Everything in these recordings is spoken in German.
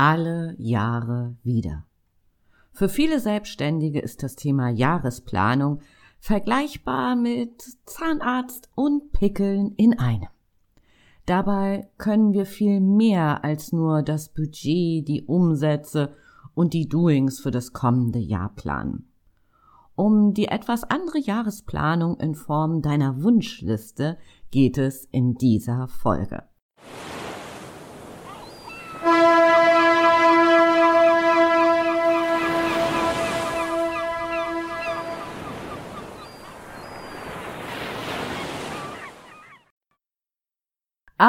alle Jahre wieder. Für viele Selbstständige ist das Thema Jahresplanung vergleichbar mit Zahnarzt und Pickeln in einem. Dabei können wir viel mehr als nur das Budget, die Umsätze und die Doings für das kommende Jahr planen. Um die etwas andere Jahresplanung in Form deiner Wunschliste geht es in dieser Folge.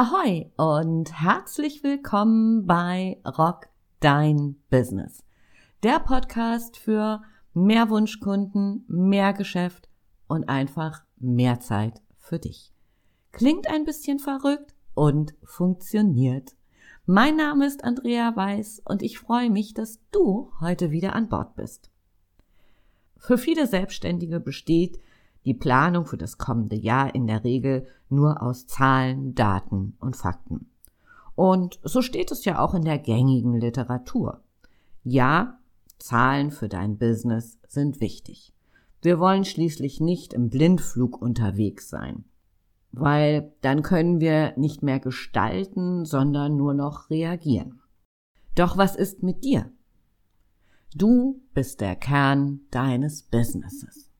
Ahoi und herzlich willkommen bei Rock Dein Business. Der Podcast für mehr Wunschkunden, mehr Geschäft und einfach mehr Zeit für dich. Klingt ein bisschen verrückt und funktioniert. Mein Name ist Andrea Weiß und ich freue mich, dass du heute wieder an Bord bist. Für viele Selbstständige besteht die Planung für das kommende Jahr in der Regel nur aus Zahlen, Daten und Fakten. Und so steht es ja auch in der gängigen Literatur. Ja, Zahlen für dein Business sind wichtig. Wir wollen schließlich nicht im Blindflug unterwegs sein, weil dann können wir nicht mehr gestalten, sondern nur noch reagieren. Doch was ist mit dir? Du bist der Kern deines Businesses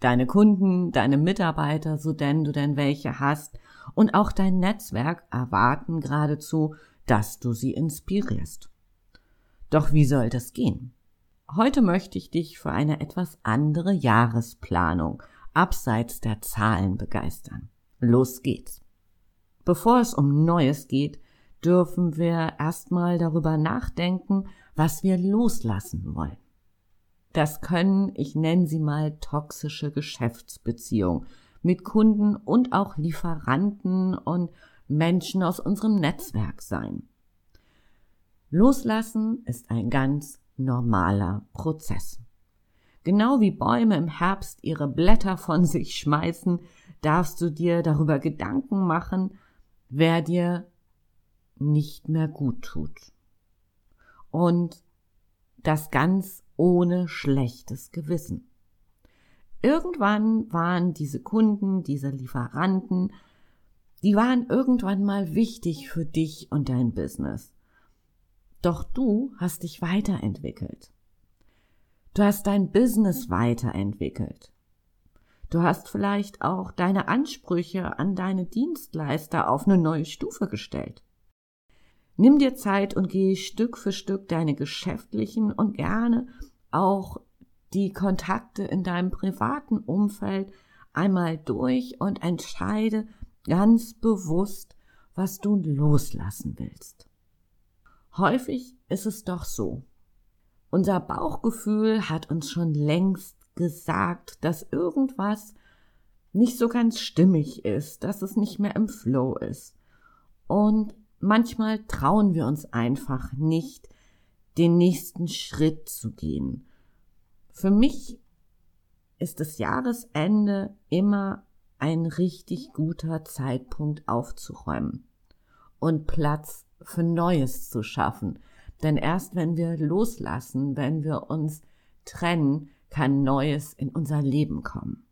deine Kunden, deine Mitarbeiter, so denn du denn welche hast, und auch dein Netzwerk erwarten geradezu, dass du sie inspirierst. Doch wie soll das gehen? Heute möchte ich dich für eine etwas andere Jahresplanung abseits der Zahlen begeistern. Los geht's. Bevor es um Neues geht, dürfen wir erstmal darüber nachdenken, was wir loslassen wollen. Das können, ich nenne sie mal, toxische Geschäftsbeziehungen mit Kunden und auch Lieferanten und Menschen aus unserem Netzwerk sein. Loslassen ist ein ganz normaler Prozess. Genau wie Bäume im Herbst ihre Blätter von sich schmeißen, darfst du dir darüber Gedanken machen, wer dir nicht mehr gut tut. Und das ganz ohne schlechtes Gewissen. Irgendwann waren diese Kunden, diese Lieferanten, die waren irgendwann mal wichtig für dich und dein Business. Doch du hast dich weiterentwickelt. Du hast dein Business weiterentwickelt. Du hast vielleicht auch deine Ansprüche an deine Dienstleister auf eine neue Stufe gestellt. Nimm dir Zeit und gehe Stück für Stück deine geschäftlichen und gerne auch die Kontakte in deinem privaten Umfeld einmal durch und entscheide ganz bewusst, was du loslassen willst. Häufig ist es doch so. Unser Bauchgefühl hat uns schon längst gesagt, dass irgendwas nicht so ganz stimmig ist, dass es nicht mehr im Flow ist. Und manchmal trauen wir uns einfach nicht, den nächsten Schritt zu gehen. Für mich ist das Jahresende immer ein richtig guter Zeitpunkt aufzuräumen und Platz für Neues zu schaffen. Denn erst wenn wir loslassen, wenn wir uns trennen, kann Neues in unser Leben kommen.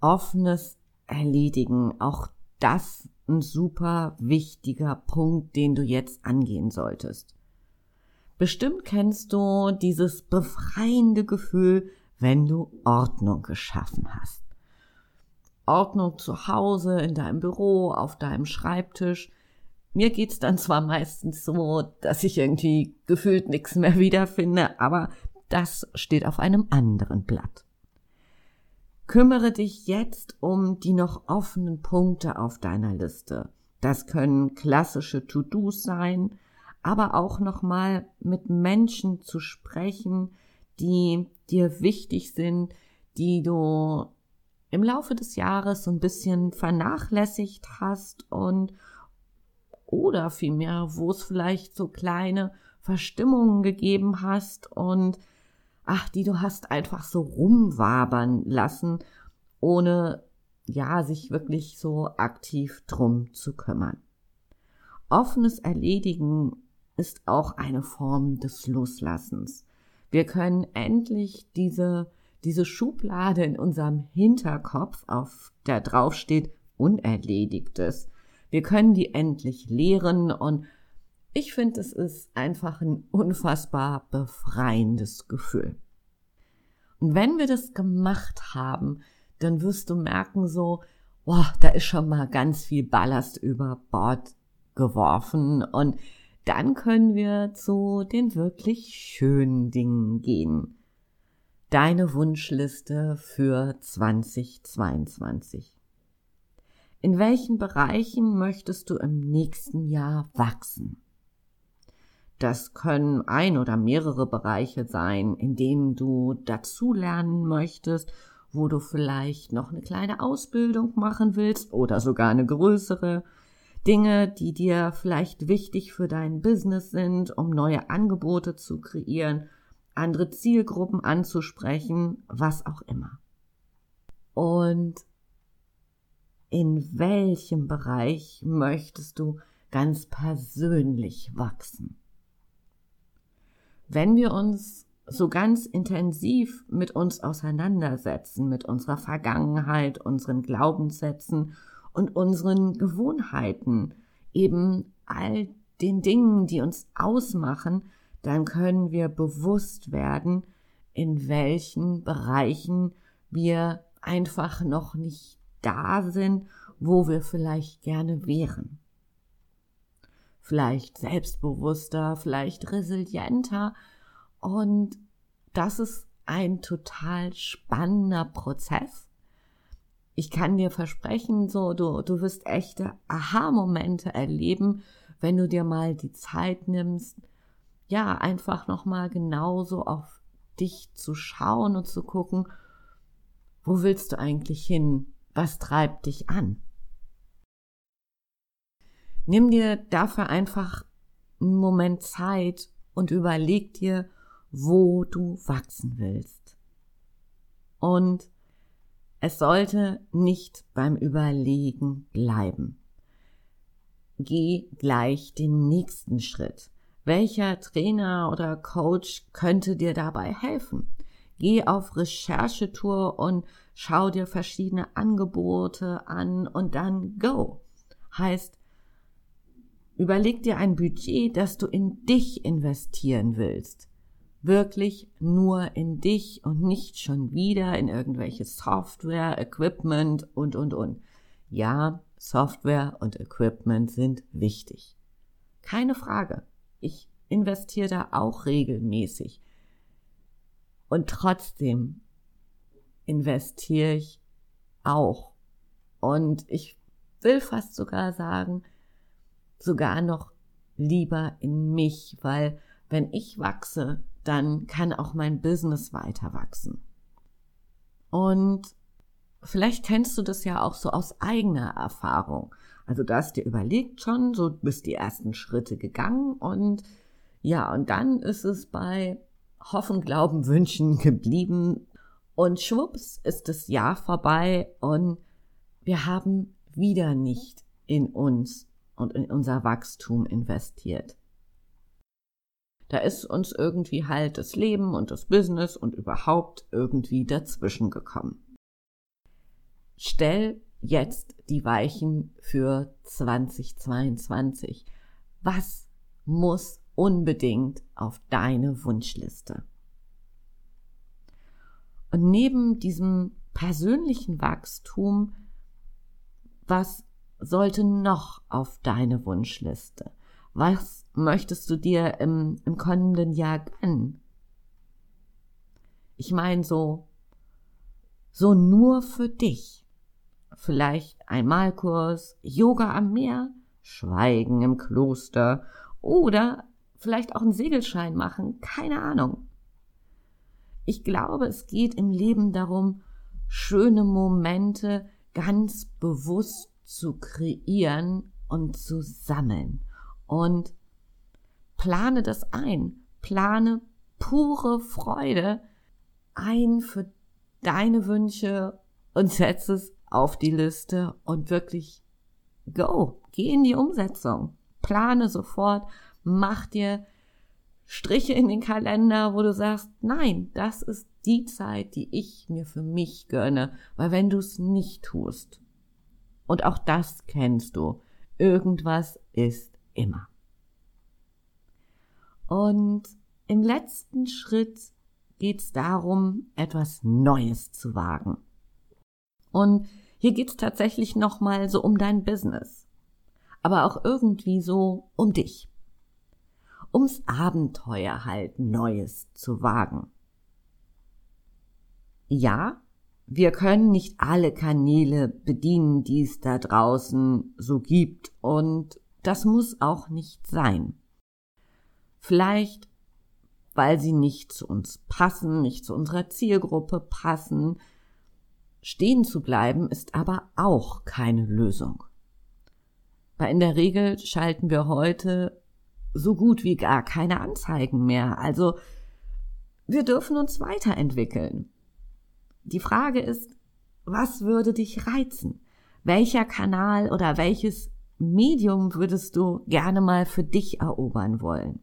Offenes Erledigen, auch das ein super wichtiger Punkt, den du jetzt angehen solltest. Bestimmt kennst du dieses befreiende Gefühl, wenn du Ordnung geschaffen hast. Ordnung zu Hause, in deinem Büro, auf deinem Schreibtisch. Mir geht's dann zwar meistens so, dass ich irgendwie gefühlt nichts mehr wiederfinde, aber das steht auf einem anderen Blatt. Kümmere dich jetzt um die noch offenen Punkte auf deiner Liste. Das können klassische To-Dos sein, aber auch nochmal mit Menschen zu sprechen, die dir wichtig sind, die du im Laufe des Jahres so ein bisschen vernachlässigt hast und oder vielmehr, wo es vielleicht so kleine Verstimmungen gegeben hast und ach, die du hast einfach so rumwabern lassen, ohne ja, sich wirklich so aktiv drum zu kümmern. offenes Erledigen ist auch eine Form des Loslassens. Wir können endlich diese, diese Schublade in unserem Hinterkopf, auf der drauf steht Unerledigtes, wir können die endlich leeren und ich finde, es ist einfach ein unfassbar befreiendes Gefühl. Und wenn wir das gemacht haben, dann wirst du merken so, boah, da ist schon mal ganz viel Ballast über Bord geworfen und dann können wir zu den wirklich schönen Dingen gehen. Deine Wunschliste für 2022. In welchen Bereichen möchtest du im nächsten Jahr wachsen? Das können ein oder mehrere Bereiche sein, in denen du dazulernen möchtest, wo du vielleicht noch eine kleine Ausbildung machen willst oder sogar eine größere. Dinge, die dir vielleicht wichtig für dein Business sind, um neue Angebote zu kreieren, andere Zielgruppen anzusprechen, was auch immer. Und in welchem Bereich möchtest du ganz persönlich wachsen? Wenn wir uns so ganz intensiv mit uns auseinandersetzen, mit unserer Vergangenheit, unseren Glaubenssätzen und unseren Gewohnheiten, eben all den Dingen, die uns ausmachen, dann können wir bewusst werden, in welchen Bereichen wir einfach noch nicht da sind, wo wir vielleicht gerne wären. Vielleicht selbstbewusster, vielleicht resilienter und das ist ein total spannender Prozess ich kann dir versprechen, so, du, du wirst echte Aha-Momente erleben, wenn du dir mal die Zeit nimmst, ja, einfach nochmal genauso auf dich zu schauen und zu gucken, wo willst du eigentlich hin? Was treibt dich an? Nimm dir dafür einfach einen Moment Zeit und überleg dir, wo du wachsen willst. Und es sollte nicht beim Überlegen bleiben. Geh gleich den nächsten Schritt. Welcher Trainer oder Coach könnte dir dabei helfen? Geh auf Recherchetour und schau dir verschiedene Angebote an und dann go. Heißt, überleg dir ein Budget, das du in dich investieren willst wirklich nur in dich und nicht schon wieder in irgendwelche Software, Equipment und, und, und. Ja, Software und Equipment sind wichtig. Keine Frage. Ich investiere da auch regelmäßig. Und trotzdem investiere ich auch. Und ich will fast sogar sagen, sogar noch lieber in mich, weil wenn ich wachse, dann kann auch mein Business weiter wachsen. Und vielleicht kennst du das ja auch so aus eigener Erfahrung. Also du hast dir überlegt schon, so bist die ersten Schritte gegangen und ja, und dann ist es bei Hoffen, Glauben, Wünschen geblieben und schwupps ist das Jahr vorbei und wir haben wieder nicht in uns und in unser Wachstum investiert. Da ist uns irgendwie halt das Leben und das Business und überhaupt irgendwie dazwischen gekommen. Stell jetzt die Weichen für 2022. Was muss unbedingt auf deine Wunschliste? Und neben diesem persönlichen Wachstum, was sollte noch auf deine Wunschliste? Was möchtest du dir im, im kommenden Jahr gönnen? Ich meine so, so nur für dich. Vielleicht ein Malkurs, Yoga am Meer, Schweigen im Kloster oder vielleicht auch einen Segelschein machen, keine Ahnung. Ich glaube, es geht im Leben darum, schöne Momente ganz bewusst zu kreieren und zu sammeln und plane das ein. Plane pure Freude ein für deine Wünsche und setze es auf die Liste und wirklich go, geh in die Umsetzung. plane sofort, mach dir Striche in den Kalender, wo du sagst, nein, das ist die Zeit, die ich mir für mich gönne, weil wenn du es nicht tust, und auch das kennst du, irgendwas ist immer. Und im letzten Schritt geht es darum, etwas Neues zu wagen. Und hier geht es tatsächlich nochmal so um dein Business, aber auch irgendwie so um dich ums Abenteuer halt Neues zu wagen. Ja, wir können nicht alle Kanäle bedienen, die es da draußen so gibt, und das muss auch nicht sein. Vielleicht, weil sie nicht zu uns passen, nicht zu unserer Zielgruppe passen. Stehen zu bleiben ist aber auch keine Lösung. Weil in der Regel schalten wir heute so gut wie gar keine Anzeigen mehr. Also wir dürfen uns weiterentwickeln. Die Frage ist, was würde dich reizen? Welcher Kanal oder welches Medium würdest du gerne mal für dich erobern wollen?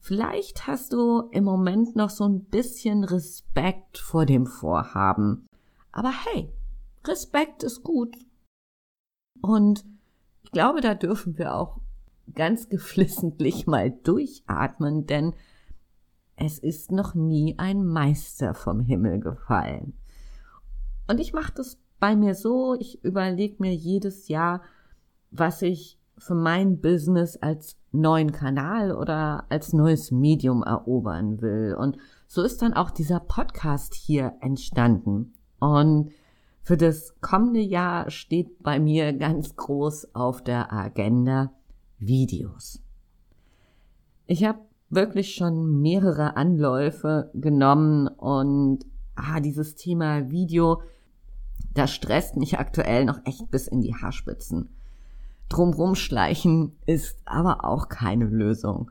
Vielleicht hast du im Moment noch so ein bisschen Respekt vor dem Vorhaben. Aber hey, Respekt ist gut. Und ich glaube, da dürfen wir auch ganz geflissentlich mal durchatmen, denn es ist noch nie ein Meister vom Himmel gefallen. Und ich mache das bei mir so, ich überlege mir jedes Jahr, was ich für mein Business als neuen Kanal oder als neues Medium erobern will. Und so ist dann auch dieser Podcast hier entstanden. Und für das kommende Jahr steht bei mir ganz groß auf der Agenda Videos. Ich habe wirklich schon mehrere Anläufe genommen und ah, dieses Thema Video, das stresst mich aktuell noch echt bis in die Haarspitzen. Drumrum schleichen ist aber auch keine Lösung.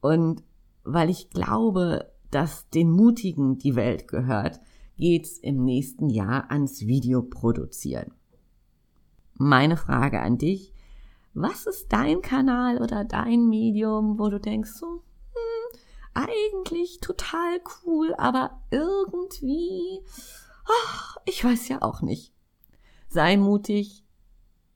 Und weil ich glaube, dass den Mutigen die Welt gehört, geht's im nächsten Jahr ans Video produzieren. Meine Frage an dich, was ist dein Kanal oder dein Medium, wo du denkst, so, eigentlich total cool, aber irgendwie, ach, ich weiß ja auch nicht. Sei mutig,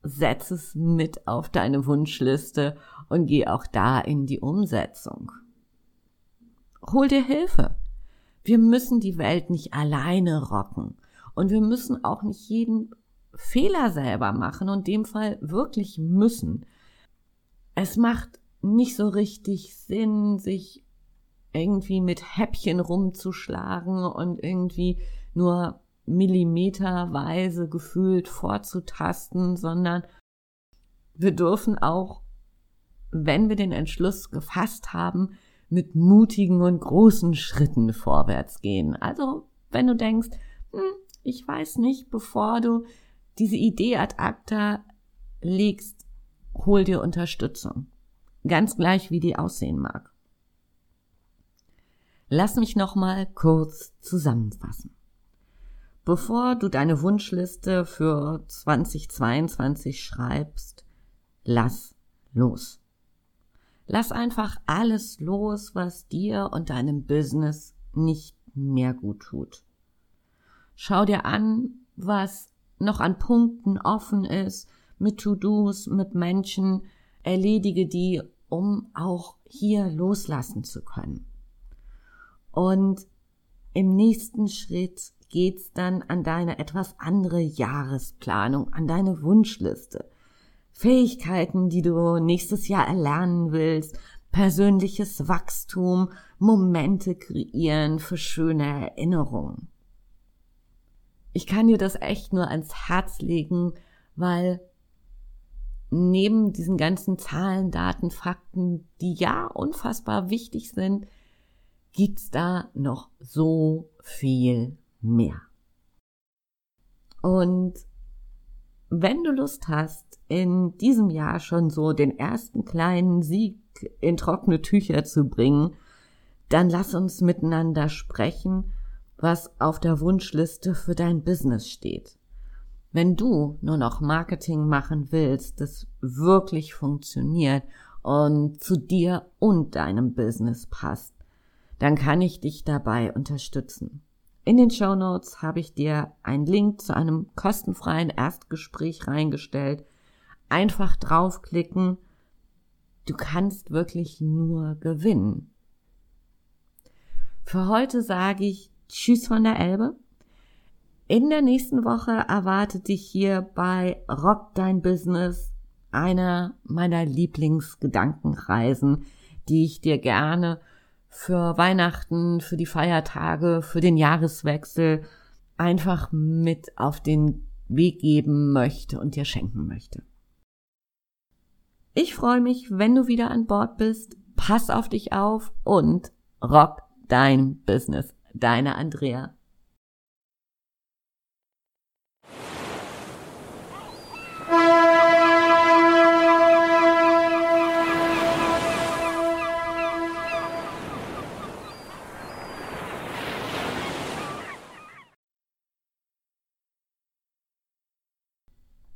setz es mit auf deine Wunschliste und geh auch da in die Umsetzung. Hol dir Hilfe. Wir müssen die Welt nicht alleine rocken und wir müssen auch nicht jeden Fehler selber machen und dem Fall wirklich müssen. Es macht nicht so richtig Sinn, sich irgendwie mit Häppchen rumzuschlagen und irgendwie nur millimeterweise gefühlt vorzutasten, sondern wir dürfen auch, wenn wir den Entschluss gefasst haben, mit mutigen und großen Schritten vorwärts gehen. Also, wenn du denkst, hm, ich weiß nicht, bevor du diese Idee ad acta legst, hol dir Unterstützung. Ganz gleich, wie die aussehen mag. Lass mich nochmal kurz zusammenfassen. Bevor du deine Wunschliste für 2022 schreibst, lass los. Lass einfach alles los, was dir und deinem Business nicht mehr gut tut. Schau dir an, was noch an Punkten offen ist, mit To-Dos, mit Menschen, erledige die, um auch hier loslassen zu können. Und im nächsten Schritt geht's dann an deine etwas andere Jahresplanung, an deine Wunschliste. Fähigkeiten, die du nächstes Jahr erlernen willst, persönliches Wachstum, Momente kreieren für schöne Erinnerungen ich kann dir das echt nur ans Herz legen, weil neben diesen ganzen Zahlen, Daten, Fakten, die ja unfassbar wichtig sind, gibt's da noch so viel mehr. Und wenn du Lust hast, in diesem Jahr schon so den ersten kleinen Sieg in trockene Tücher zu bringen, dann lass uns miteinander sprechen was auf der Wunschliste für dein Business steht. Wenn du nur noch Marketing machen willst, das wirklich funktioniert und zu dir und deinem Business passt, dann kann ich dich dabei unterstützen. In den Show Notes habe ich dir einen Link zu einem kostenfreien Erstgespräch reingestellt. Einfach draufklicken. Du kannst wirklich nur gewinnen. Für heute sage ich Tschüss von der Elbe. In der nächsten Woche erwartet dich hier bei Rock Dein Business einer meiner Lieblingsgedankenreisen, die ich dir gerne für Weihnachten, für die Feiertage, für den Jahreswechsel einfach mit auf den Weg geben möchte und dir schenken möchte. Ich freue mich, wenn du wieder an Bord bist. Pass auf dich auf und rock dein Business. Deine Andrea.